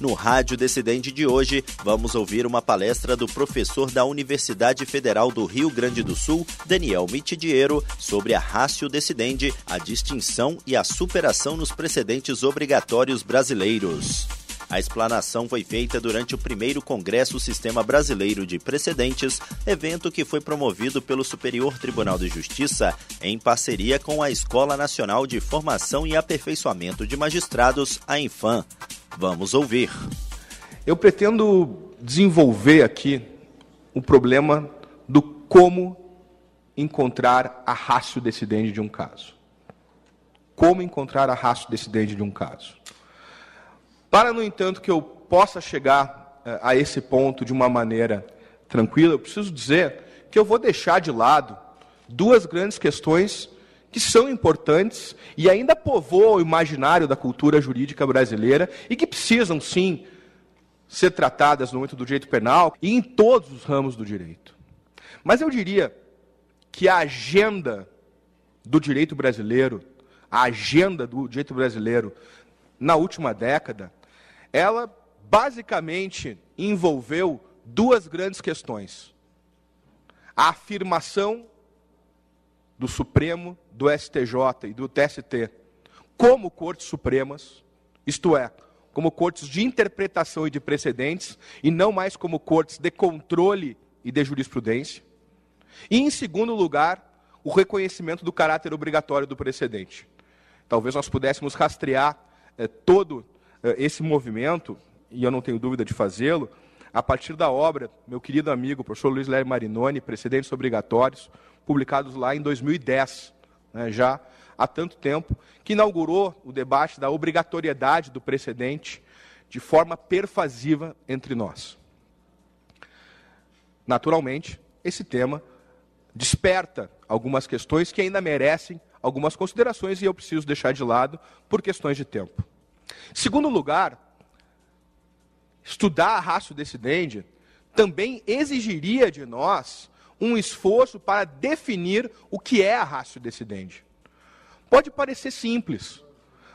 No Rádio Decidente de hoje, vamos ouvir uma palestra do professor da Universidade Federal do Rio Grande do Sul, Daniel Mitidiero, sobre a Rácio Decidente, a distinção e a superação nos precedentes obrigatórios brasileiros. A explanação foi feita durante o primeiro Congresso Sistema Brasileiro de Precedentes, evento que foi promovido pelo Superior Tribunal de Justiça em parceria com a Escola Nacional de Formação e Aperfeiçoamento de Magistrados, a Infam. Vamos ouvir. Eu pretendo desenvolver aqui o problema do como encontrar a rácio decidente de um caso. Como encontrar a rácio decidente de um caso. Para, no entanto, que eu possa chegar eh, a esse ponto de uma maneira tranquila, eu preciso dizer que eu vou deixar de lado duas grandes questões que são importantes e ainda povoam o imaginário da cultura jurídica brasileira e que precisam, sim, ser tratadas no âmbito do direito penal e em todos os ramos do direito. Mas eu diria que a agenda do direito brasileiro, a agenda do direito brasileiro na última década, ela basicamente envolveu duas grandes questões: a afirmação do Supremo, do STJ e do TST como cortes supremas, isto é, como cortes de interpretação e de precedentes, e não mais como cortes de controle e de jurisprudência. E, em segundo lugar, o reconhecimento do caráter obrigatório do precedente. Talvez nós pudéssemos rastrear eh, todo eh, esse movimento, e eu não tenho dúvida de fazê-lo, a partir da obra, meu querido amigo, professor Luiz Léo Marinoni, Precedentes Obrigatórios, publicados lá em 2010, né, já há tanto tempo, que inaugurou o debate da obrigatoriedade do precedente de forma pervasiva entre nós. Naturalmente, esse tema desperta algumas questões que ainda merecem algumas considerações e eu preciso deixar de lado por questões de tempo. Segundo lugar, estudar a raça decidente também exigiria de nós um esforço para definir o que é a ratio decidente. Pode parecer simples,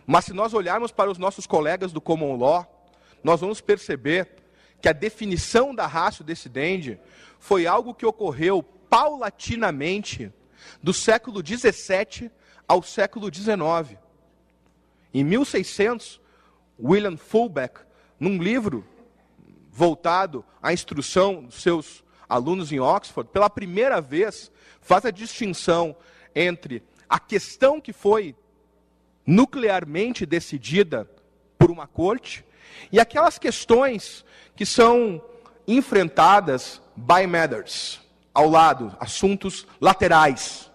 mas se nós olharmos para os nossos colegas do common law, nós vamos perceber que a definição da ratio decidente foi algo que ocorreu paulatinamente do século 17 ao século 19. Em 1600, William Fulbeck, num livro voltado à instrução dos seus alunos em Oxford, pela primeira vez, faz a distinção entre a questão que foi nuclearmente decidida por uma corte e aquelas questões que são enfrentadas by matters, ao lado, assuntos laterais.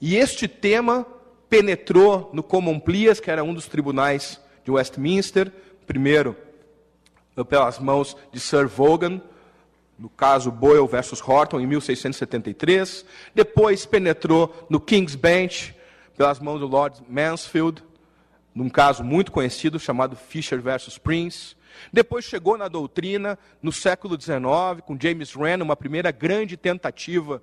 E este tema penetrou no Common Pleas, que era um dos tribunais de Westminster, primeiro pelas mãos de Sir Vaughan, no caso Boyle versus Horton, em 1673. Depois penetrou no King's Bench, pelas mãos do Lord Mansfield, num caso muito conhecido chamado Fisher versus Prince. Depois chegou na doutrina, no século XIX, com James Wren, uma primeira grande tentativa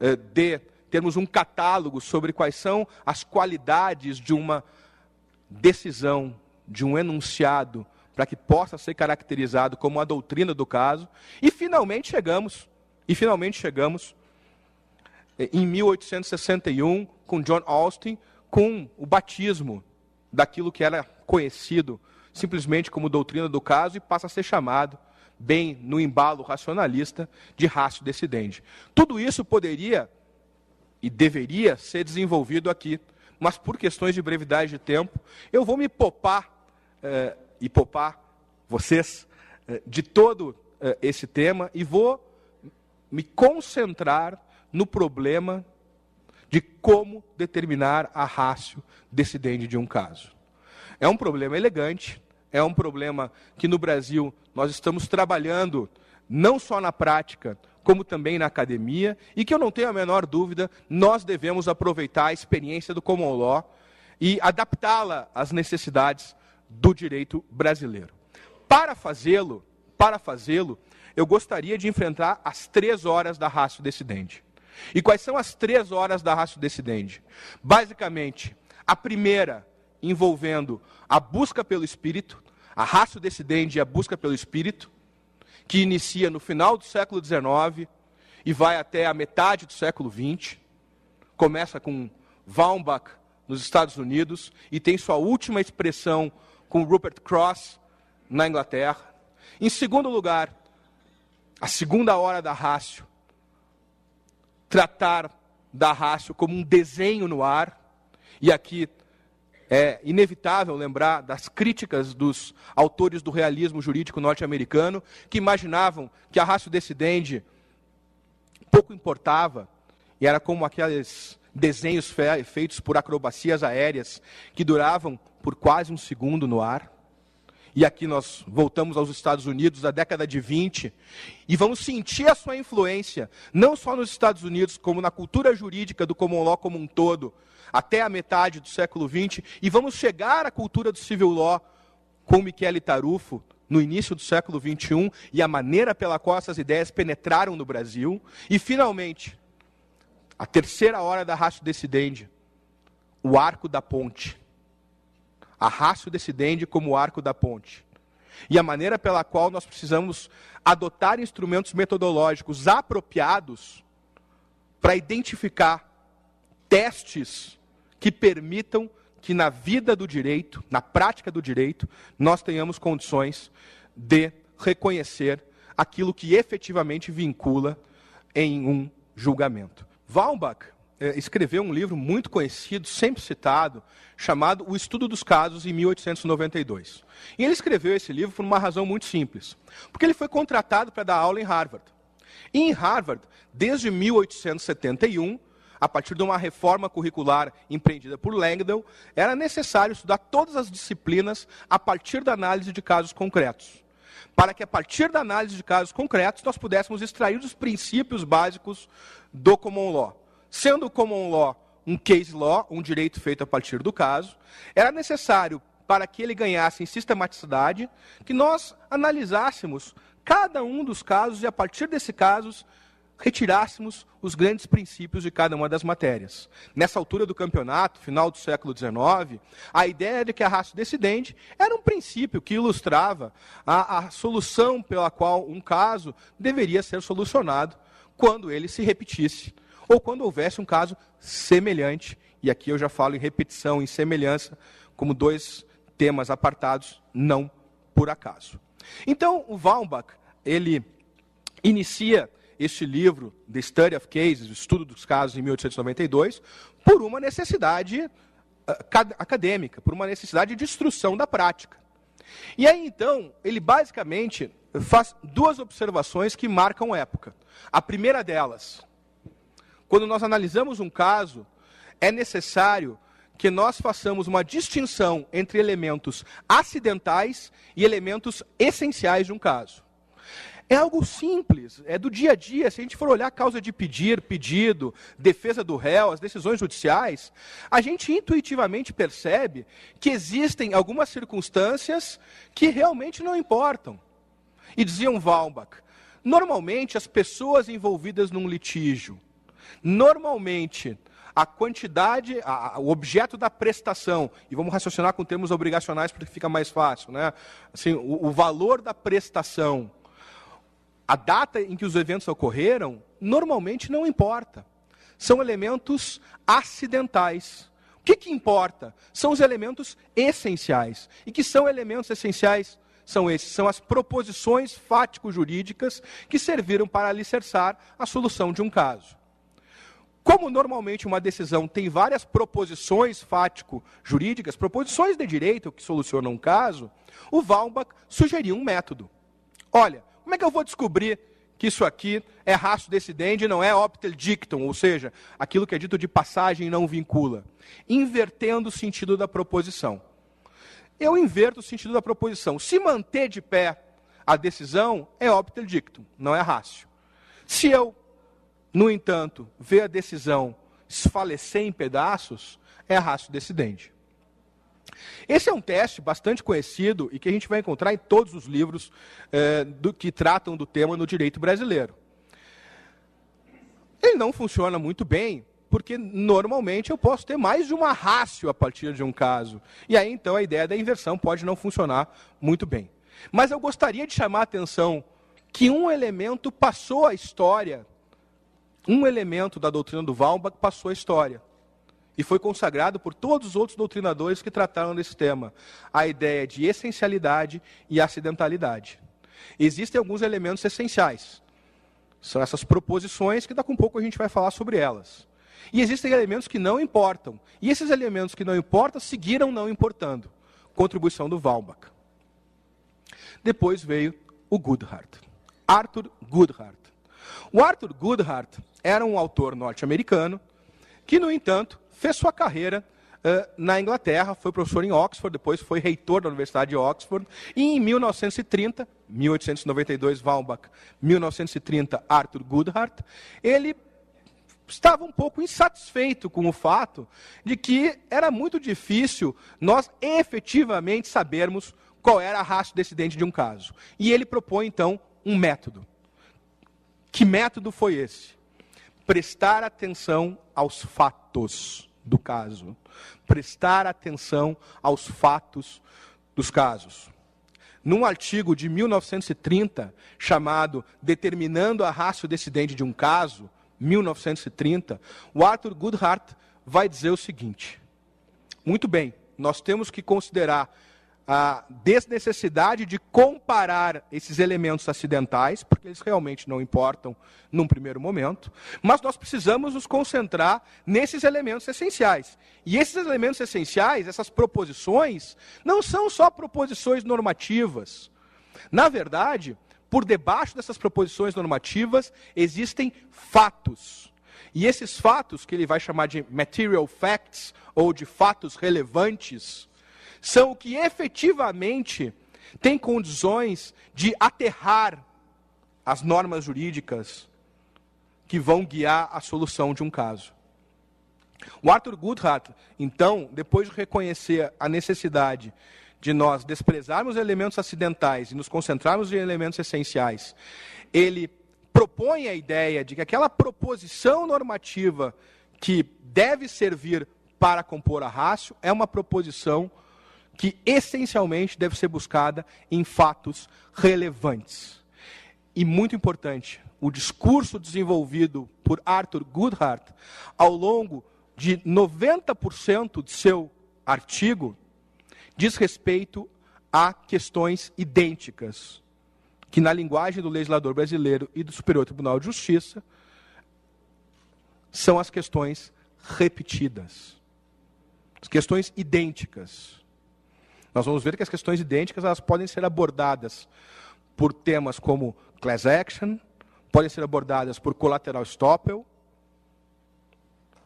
eh, de termos um catálogo sobre quais são as qualidades de uma decisão, de um enunciado para que possa ser caracterizado como a doutrina do caso. E finalmente chegamos, e finalmente chegamos eh, em 1861 com John Austin com o batismo daquilo que era conhecido simplesmente como doutrina do caso e passa a ser chamado bem no embalo racionalista de raço decidente. Tudo isso poderia e deveria ser desenvolvido aqui, mas por questões de brevidade de tempo, eu vou me popar eh, e poupar vocês eh, de todo eh, esse tema e vou me concentrar no problema de como determinar a rácio decidente de um caso. É um problema elegante, é um problema que no Brasil nós estamos trabalhando não só na prática, como também na academia, e que eu não tenho a menor dúvida, nós devemos aproveitar a experiência do common law e adaptá-la às necessidades do direito brasileiro. Para fazê-lo, para fazê-lo, eu gostaria de enfrentar as três horas da raça decidente. E quais são as três horas da raça decidente? Basicamente, a primeira envolvendo a busca pelo Espírito, a raça decidente e a busca pelo Espírito, que inicia no final do século XIX e vai até a metade do século XX. Começa com Waumbach nos Estados Unidos e tem sua última expressão com Rupert Cross na Inglaterra. Em segundo lugar, a segunda hora da rácio, tratar da rácio como um desenho no ar, e aqui é inevitável lembrar das críticas dos autores do realismo jurídico norte-americano, que imaginavam que a rácio decidente pouco importava, e era como aqueles desenhos feitos por acrobacias aéreas que duravam por quase um segundo no ar. E aqui nós voltamos aos Estados Unidos da década de 20 e vamos sentir a sua influência, não só nos Estados Unidos, como na cultura jurídica do common law como um todo, até a metade do século 20, e vamos chegar à cultura do civil law com Michele Tarufo no início do século 21 e a maneira pela qual essas ideias penetraram no Brasil, e finalmente a terceira hora da raça decidente, o arco da ponte. A raça decidente como o arco da ponte. E a maneira pela qual nós precisamos adotar instrumentos metodológicos apropriados para identificar testes que permitam que na vida do direito, na prática do direito, nós tenhamos condições de reconhecer aquilo que efetivamente vincula em um julgamento. Waumbach eh, escreveu um livro muito conhecido, sempre citado, chamado O Estudo dos Casos, em 1892. E ele escreveu esse livro por uma razão muito simples. Porque ele foi contratado para dar aula em Harvard. E em Harvard, desde 1871, a partir de uma reforma curricular empreendida por Langdon, era necessário estudar todas as disciplinas a partir da análise de casos concretos. Para que, a partir da análise de casos concretos, nós pudéssemos extrair os princípios básicos do common law. Sendo o common law um case law, um direito feito a partir do caso, era necessário, para que ele ganhasse em sistematicidade, que nós analisássemos cada um dos casos e, a partir desses casos, retirássemos os grandes princípios de cada uma das matérias. Nessa altura do campeonato, final do século XIX, a ideia de que a raça decidente era um princípio que ilustrava a, a solução pela qual um caso deveria ser solucionado quando ele se repetisse, ou quando houvesse um caso semelhante, e aqui eu já falo em repetição, em semelhança, como dois temas apartados, não por acaso. Então, o Waumbach, ele inicia este livro, The Study of Cases, Estudo dos Casos, em 1892, por uma necessidade uh, acadêmica, por uma necessidade de instrução da prática. E aí, então, ele basicamente faz duas observações que marcam época. A primeira delas, quando nós analisamos um caso, é necessário que nós façamos uma distinção entre elementos acidentais e elementos essenciais de um caso. É algo simples, é do dia a dia. Se a gente for olhar a causa de pedir, pedido, defesa do réu, as decisões judiciais, a gente intuitivamente percebe que existem algumas circunstâncias que realmente não importam. E diziam Waumbach, normalmente as pessoas envolvidas num litígio, normalmente a quantidade, a, o objeto da prestação, e vamos raciocinar com termos obrigacionais porque fica mais fácil, né? Assim, o, o valor da prestação, a data em que os eventos ocorreram, normalmente não importa. São elementos acidentais. O que, que importa? São os elementos essenciais. E que são elementos essenciais? são esses, são as proposições fático-jurídicas que serviram para alicerçar a solução de um caso. Como normalmente uma decisão tem várias proposições fático-jurídicas, proposições de direito que solucionam um caso, o Waumbach sugeriu um método. Olha, como é que eu vou descobrir que isso aqui é raço decidente e não é optel dictum, ou seja, aquilo que é dito de passagem não vincula? Invertendo o sentido da proposição eu inverto o sentido da proposição. Se manter de pé a decisão, é opter dictum, não é rácio. Se eu, no entanto, ver a decisão esfalecer em pedaços, é raça decidente. Esse é um teste bastante conhecido e que a gente vai encontrar em todos os livros eh, do, que tratam do tema no direito brasileiro. Ele não funciona muito bem, porque normalmente eu posso ter mais de uma rácio a partir de um caso. E aí então a ideia da inversão pode não funcionar muito bem. Mas eu gostaria de chamar a atenção que um elemento passou a história, um elemento da doutrina do Walbach passou a história. E foi consagrado por todos os outros doutrinadores que trataram desse tema, a ideia de essencialidade e acidentalidade. Existem alguns elementos essenciais. São essas proposições que daqui a um pouco a gente vai falar sobre elas. E existem elementos que não importam. E esses elementos que não importam seguiram não importando. Contribuição do Walbach. Depois veio o Goodhart. Arthur Goodhart. O Arthur Goodhart era um autor norte-americano que, no entanto, fez sua carreira uh, na Inglaterra, foi professor em Oxford, depois foi reitor da Universidade de Oxford, e em 1930, 1892 Walbach, 1930 Arthur Goodhart, ele estava um pouco insatisfeito com o fato de que era muito difícil nós efetivamente sabermos qual era a raça decidente de um caso. E ele propõe, então, um método. Que método foi esse? Prestar atenção aos fatos do caso. Prestar atenção aos fatos dos casos. Num artigo de 1930, chamado Determinando a Raça Decidente de um Caso, 1930, o Arthur Goodhart vai dizer o seguinte: muito bem, nós temos que considerar a desnecessidade de comparar esses elementos acidentais, porque eles realmente não importam num primeiro momento, mas nós precisamos nos concentrar nesses elementos essenciais. E esses elementos essenciais, essas proposições, não são só proposições normativas. Na verdade, por debaixo dessas proposições normativas existem fatos. E esses fatos, que ele vai chamar de material facts, ou de fatos relevantes, são o que efetivamente tem condições de aterrar as normas jurídicas que vão guiar a solução de um caso. O Arthur Goodhart, então, depois de reconhecer a necessidade de nós desprezarmos elementos acidentais e nos concentrarmos em elementos essenciais, ele propõe a ideia de que aquela proposição normativa que deve servir para compor a rácio é uma proposição que essencialmente deve ser buscada em fatos relevantes. E muito importante, o discurso desenvolvido por Arthur Goodhart ao longo de 90% de seu artigo diz respeito a questões idênticas, que na linguagem do legislador brasileiro e do Superior Tribunal de Justiça são as questões repetidas. As questões idênticas. Nós vamos ver que as questões idênticas elas podem ser abordadas por temas como class action, podem ser abordadas por collateral estoppel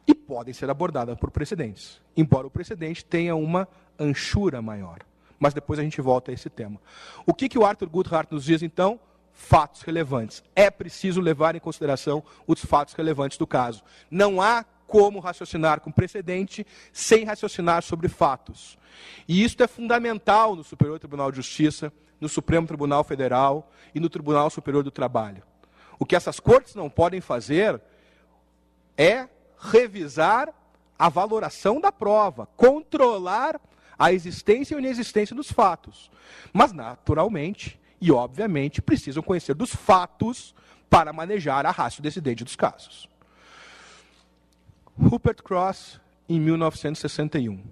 e podem ser abordadas por precedentes, embora o precedente tenha uma anchura maior. Mas depois a gente volta a esse tema. O que, que o Arthur Goodhart nos diz, então? Fatos relevantes. É preciso levar em consideração os fatos relevantes do caso. Não há como raciocinar com precedente sem raciocinar sobre fatos. E isso é fundamental no Superior Tribunal de Justiça, no Supremo Tribunal Federal e no Tribunal Superior do Trabalho. O que essas cortes não podem fazer é revisar a valoração da prova, controlar a existência ou inexistência dos fatos. Mas, naturalmente e obviamente, precisam conhecer dos fatos para manejar a raça decidente dos casos. Rupert Cross, em 1961.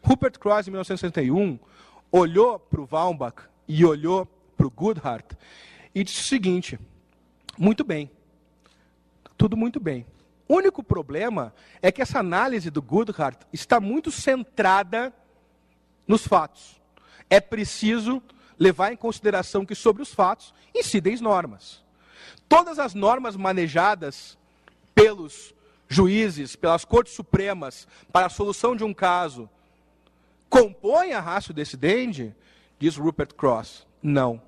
Rupert Cross, em 1961, olhou para o Walbach e olhou para o Goodhart e disse o seguinte: muito bem, tudo muito bem. O único problema é que essa análise do Goodhart está muito centrada nos fatos. É preciso levar em consideração que sobre os fatos incidem as normas. Todas as normas manejadas pelos juízes, pelas cortes supremas, para a solução de um caso, compõem a raça decidente, diz Rupert Cross. Não.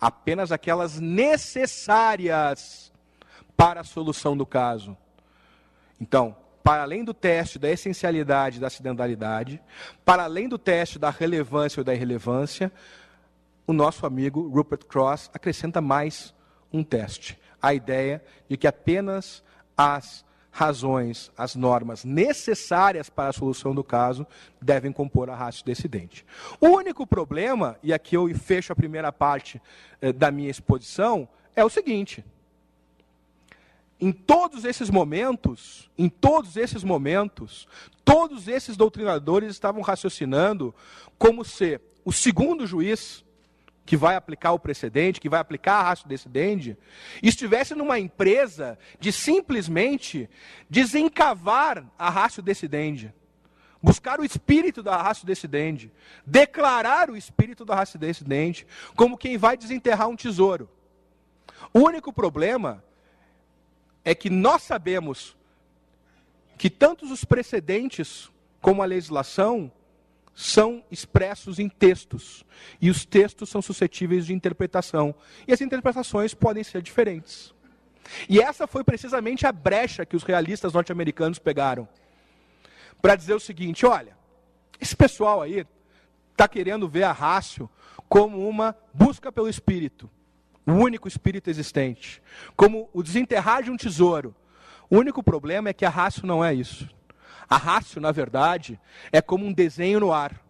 Apenas aquelas necessárias para a solução do caso. Então, para além do teste da essencialidade e da acidentalidade, para além do teste da relevância ou da irrelevância, o nosso amigo Rupert Cross acrescenta mais um teste. A ideia de que apenas as razões, as normas necessárias para a solução do caso devem compor a rácio decidente. O único problema, e aqui eu fecho a primeira parte eh, da minha exposição, é o seguinte: em todos esses momentos, em todos esses momentos, todos esses doutrinadores estavam raciocinando como se o segundo juiz que vai aplicar o precedente, que vai aplicar a raça decidente, estivesse numa empresa de simplesmente desencavar a raça decidente, buscar o espírito da raça decidente, declarar o espírito da raça decidente, como quem vai desenterrar um tesouro. O único problema é que nós sabemos que tanto os precedentes como a legislação são expressos em textos. E os textos são suscetíveis de interpretação. E as interpretações podem ser diferentes. E essa foi precisamente a brecha que os realistas norte-americanos pegaram. Para dizer o seguinte: olha, esse pessoal aí está querendo ver a rácio como uma busca pelo espírito o único espírito existente, como o desenterrar de um tesouro. O único problema é que a rácio não é isso. A rácio, na verdade, é como um desenho no ar,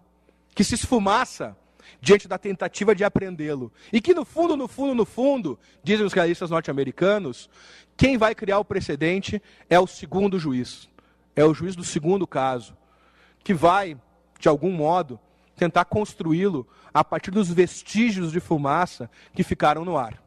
que se esfumaça diante da tentativa de aprendê-lo. E que no fundo, no fundo, no fundo, dizem os realistas norte-americanos, quem vai criar o precedente é o segundo juiz. É o juiz do segundo caso, que vai, de algum modo, tentar construí-lo a partir dos vestígios de fumaça que ficaram no ar.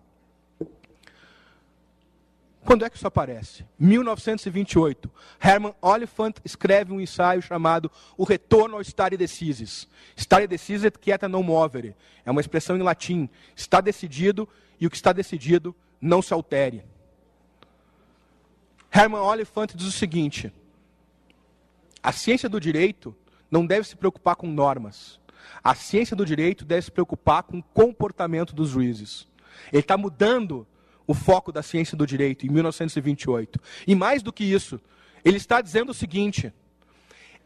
Quando é que isso aparece? 1928. Herman Oliphant escreve um ensaio chamado O Retorno ao Stare Decisis. Stare Decisis quieta non movere. É uma expressão em latim. Está decidido e o que está decidido não se altere. Herman Oliphant diz o seguinte: a ciência do direito não deve se preocupar com normas. A ciência do direito deve se preocupar com o comportamento dos juízes. Ele está mudando o foco da ciência do direito em 1928. E mais do que isso, ele está dizendo o seguinte: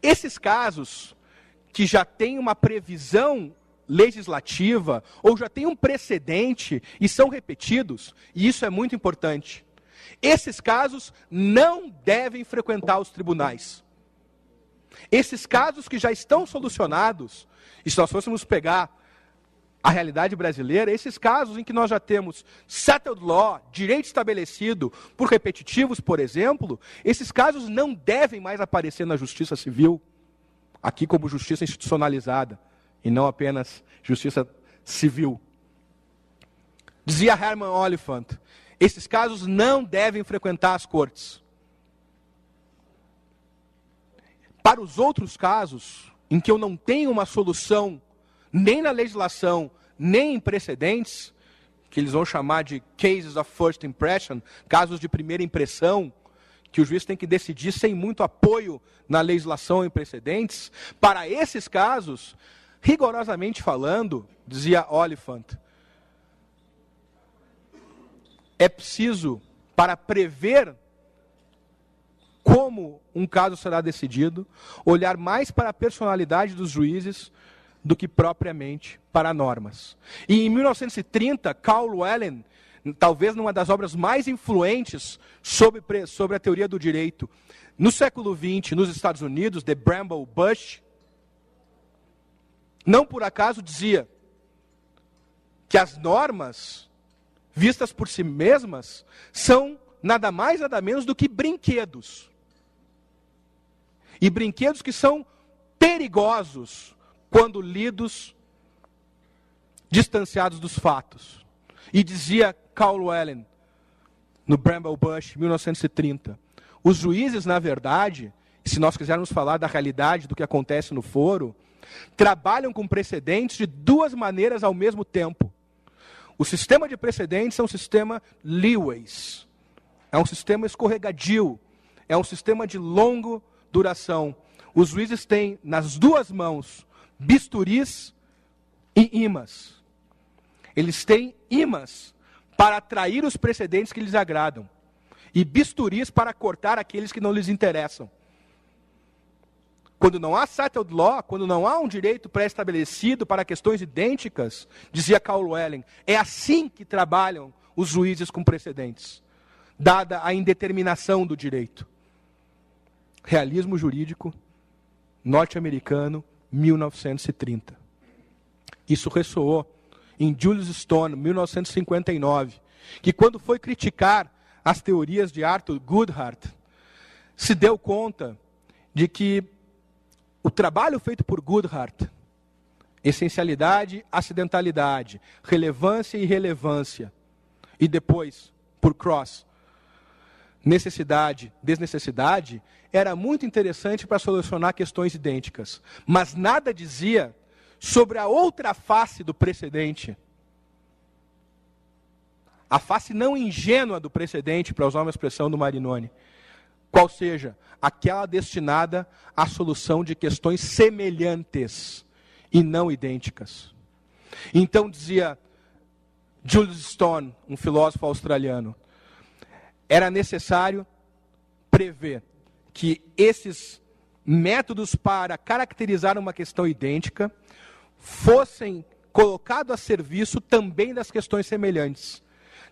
esses casos que já têm uma previsão legislativa ou já têm um precedente e são repetidos, e isso é muito importante. Esses casos não devem frequentar os tribunais. Esses casos que já estão solucionados, e se nós fôssemos pegar a realidade brasileira, esses casos em que nós já temos settled law, direito estabelecido por repetitivos, por exemplo, esses casos não devem mais aparecer na justiça civil, aqui como justiça institucionalizada, e não apenas justiça civil. Dizia Herman Oliphant, esses casos não devem frequentar as cortes. Para os outros casos, em que eu não tenho uma solução nem na legislação, nem em precedentes, que eles vão chamar de cases of first impression, casos de primeira impressão, que o juiz tem que decidir sem muito apoio na legislação e precedentes, para esses casos, rigorosamente falando, dizia Oliphant, é preciso, para prever como um caso será decidido, olhar mais para a personalidade dos juízes do que propriamente para normas. E em 1930, Carl Wellen, talvez numa das obras mais influentes sobre, sobre a teoria do direito, no século XX, nos Estados Unidos, The Bramble Bush, não por acaso dizia que as normas, vistas por si mesmas, são nada mais, nada menos do que brinquedos. E brinquedos que são perigosos quando lidos distanciados dos fatos. E dizia Carl Wellen, no Bramble Bush, 1930, os juízes, na verdade, se nós quisermos falar da realidade do que acontece no foro, trabalham com precedentes de duas maneiras ao mesmo tempo. O sistema de precedentes é um sistema leeways, é um sistema escorregadio, é um sistema de longo duração. Os juízes têm nas duas mãos bisturis e imãs. Eles têm imãs para atrair os precedentes que lhes agradam. e bisturis para cortar aqueles que não lhes interessam. Quando não há settled law, quando não há um direito pré-estabelecido para questões idênticas, dizia Caldwell, é assim que trabalham os juízes com precedentes, dada a indeterminação do direito. Realismo jurídico norte-americano, 1930. Isso ressoou em Julius Stone, 1959, que quando foi criticar as teorias de Arthur Goodhart, se deu conta de que o trabalho feito por Goodhart, essencialidade, acidentalidade, relevância e irrelevância, e depois, por Cross, necessidade, desnecessidade, era muito interessante para solucionar questões idênticas, mas nada dizia sobre a outra face do precedente. A face não ingênua do precedente, para usar uma expressão do Marinoni, qual seja aquela destinada à solução de questões semelhantes e não idênticas. Então dizia Julius Stone, um filósofo australiano, era necessário prever que esses métodos para caracterizar uma questão idêntica fossem colocados a serviço também das questões semelhantes.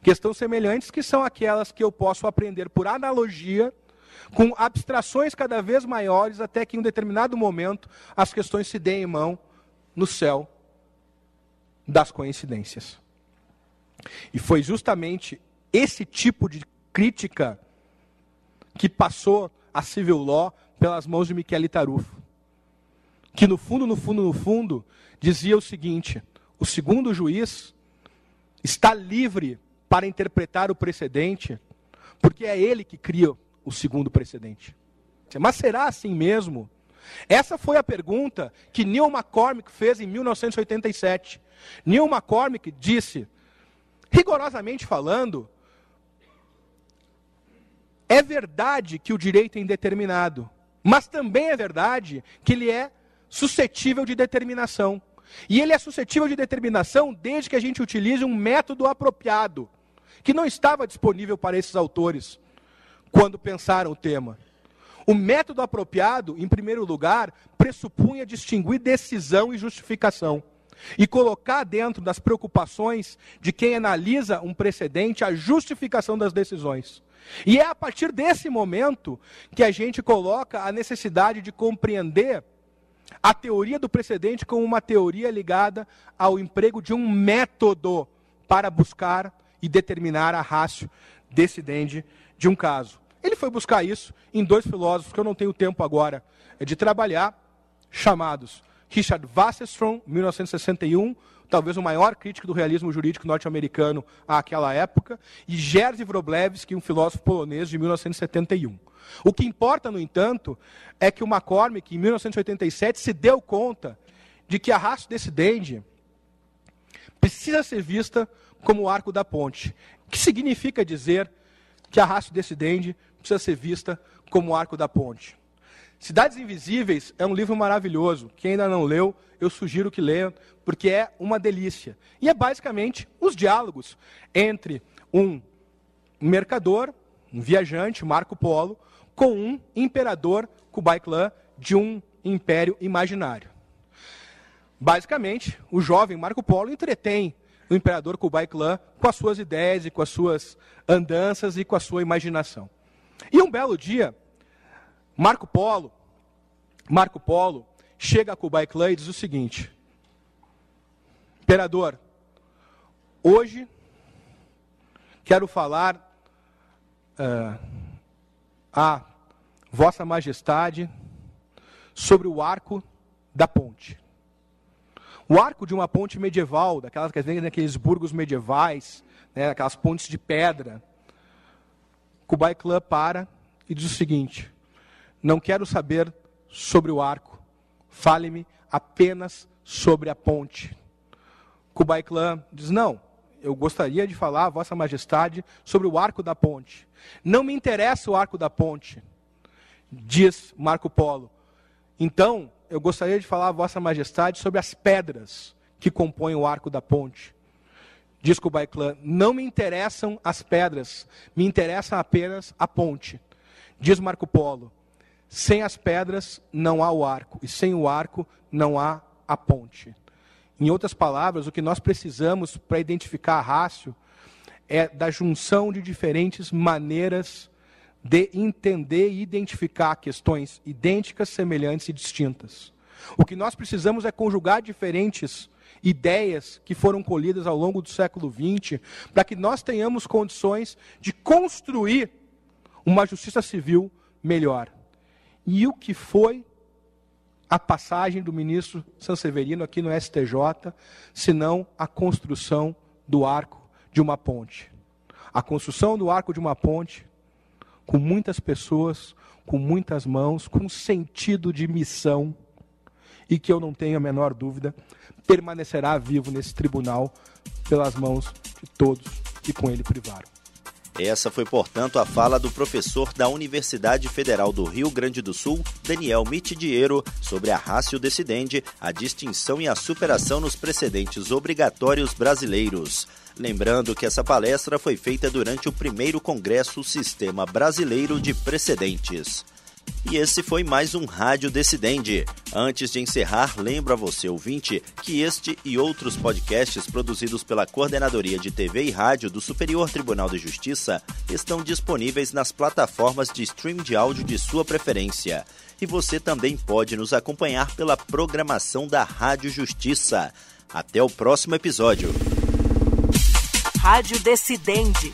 Questões semelhantes que são aquelas que eu posso aprender por analogia, com abstrações cada vez maiores, até que em um determinado momento as questões se deem em mão no céu das coincidências. E foi justamente esse tipo de crítica que passou a civil law pelas mãos de Michele Tarufo. Que no fundo, no fundo, no fundo, dizia o seguinte: o segundo juiz está livre para interpretar o precedente, porque é ele que cria o segundo precedente. Mas será assim mesmo? Essa foi a pergunta que Neil McCormick fez em 1987. Neil McCormick disse, rigorosamente falando, é verdade que o direito é indeterminado, mas também é verdade que ele é suscetível de determinação. E ele é suscetível de determinação desde que a gente utilize um método apropriado, que não estava disponível para esses autores quando pensaram o tema. O método apropriado, em primeiro lugar, pressupunha distinguir decisão e justificação e colocar dentro das preocupações de quem analisa um precedente a justificação das decisões. E é a partir desse momento que a gente coloca a necessidade de compreender a teoria do precedente como uma teoria ligada ao emprego de um método para buscar e determinar a rácio decidente de um caso. Ele foi buscar isso em dois filósofos que eu não tenho tempo agora de trabalhar, chamados Richard Wasserstrom, 1961, talvez o maior crítico do realismo jurídico norte-americano àquela época, e Jerzy Wroblewski, um filósofo polonês de 1971. O que importa, no entanto, é que o McCormick, em 1987, se deu conta de que a raça decidente precisa ser vista como o arco da ponte. O que significa dizer que a raça decidente precisa ser vista como o arco da ponte? Cidades Invisíveis é um livro maravilhoso. Quem ainda não leu, eu sugiro que leia, porque é uma delícia. E é basicamente os diálogos entre um mercador, um viajante, Marco Polo, com um imperador, Kublai Khan, de um império imaginário. Basicamente, o jovem Marco Polo entretém o imperador Kublai Khan com as suas ideias e com as suas andanças e com a sua imaginação. E um belo dia, Marco Polo, Marco Polo chega a Kublai Khan e diz o seguinte: Imperador, hoje quero falar uh, a Vossa Majestade sobre o arco da ponte. O arco de uma ponte medieval, daquelas que vem naqueles burgos medievais, né, aquelas pontes de pedra. Kublai Khan para e diz o seguinte: não quero saber sobre o arco. Fale-me apenas sobre a ponte. Kublai Khan diz: Não, eu gostaria de falar, Vossa Majestade, sobre o arco da ponte. Não me interessa o arco da ponte, diz Marco Polo. Então, eu gostaria de falar, Vossa Majestade, sobre as pedras que compõem o arco da ponte. Diz Kublai Khan, não me interessam as pedras, me interessa apenas a ponte. Diz Marco Polo, sem as pedras não há o arco, e sem o arco não há a ponte. Em outras palavras, o que nós precisamos para identificar a rácio é da junção de diferentes maneiras de entender e identificar questões idênticas, semelhantes e distintas. O que nós precisamos é conjugar diferentes ideias que foram colhidas ao longo do século XX, para que nós tenhamos condições de construir uma justiça civil melhor. E o que foi a passagem do ministro Sanseverino aqui no STJ, senão a construção do arco de uma ponte. A construção do arco de uma ponte, com muitas pessoas, com muitas mãos, com sentido de missão, e que eu não tenho a menor dúvida, permanecerá vivo nesse tribunal pelas mãos de todos que com ele privaram. Essa foi, portanto, a fala do professor da Universidade Federal do Rio Grande do Sul, Daniel Mitidiero, sobre a rácio decidente, a distinção e a superação nos precedentes obrigatórios brasileiros. Lembrando que essa palestra foi feita durante o primeiro Congresso Sistema Brasileiro de Precedentes. E esse foi mais um Rádio Decidente. Antes de encerrar, lembro a você, ouvinte, que este e outros podcasts produzidos pela Coordenadoria de TV e Rádio do Superior Tribunal de Justiça estão disponíveis nas plataformas de stream de áudio de sua preferência. E você também pode nos acompanhar pela programação da Rádio Justiça. Até o próximo episódio. Rádio Decidente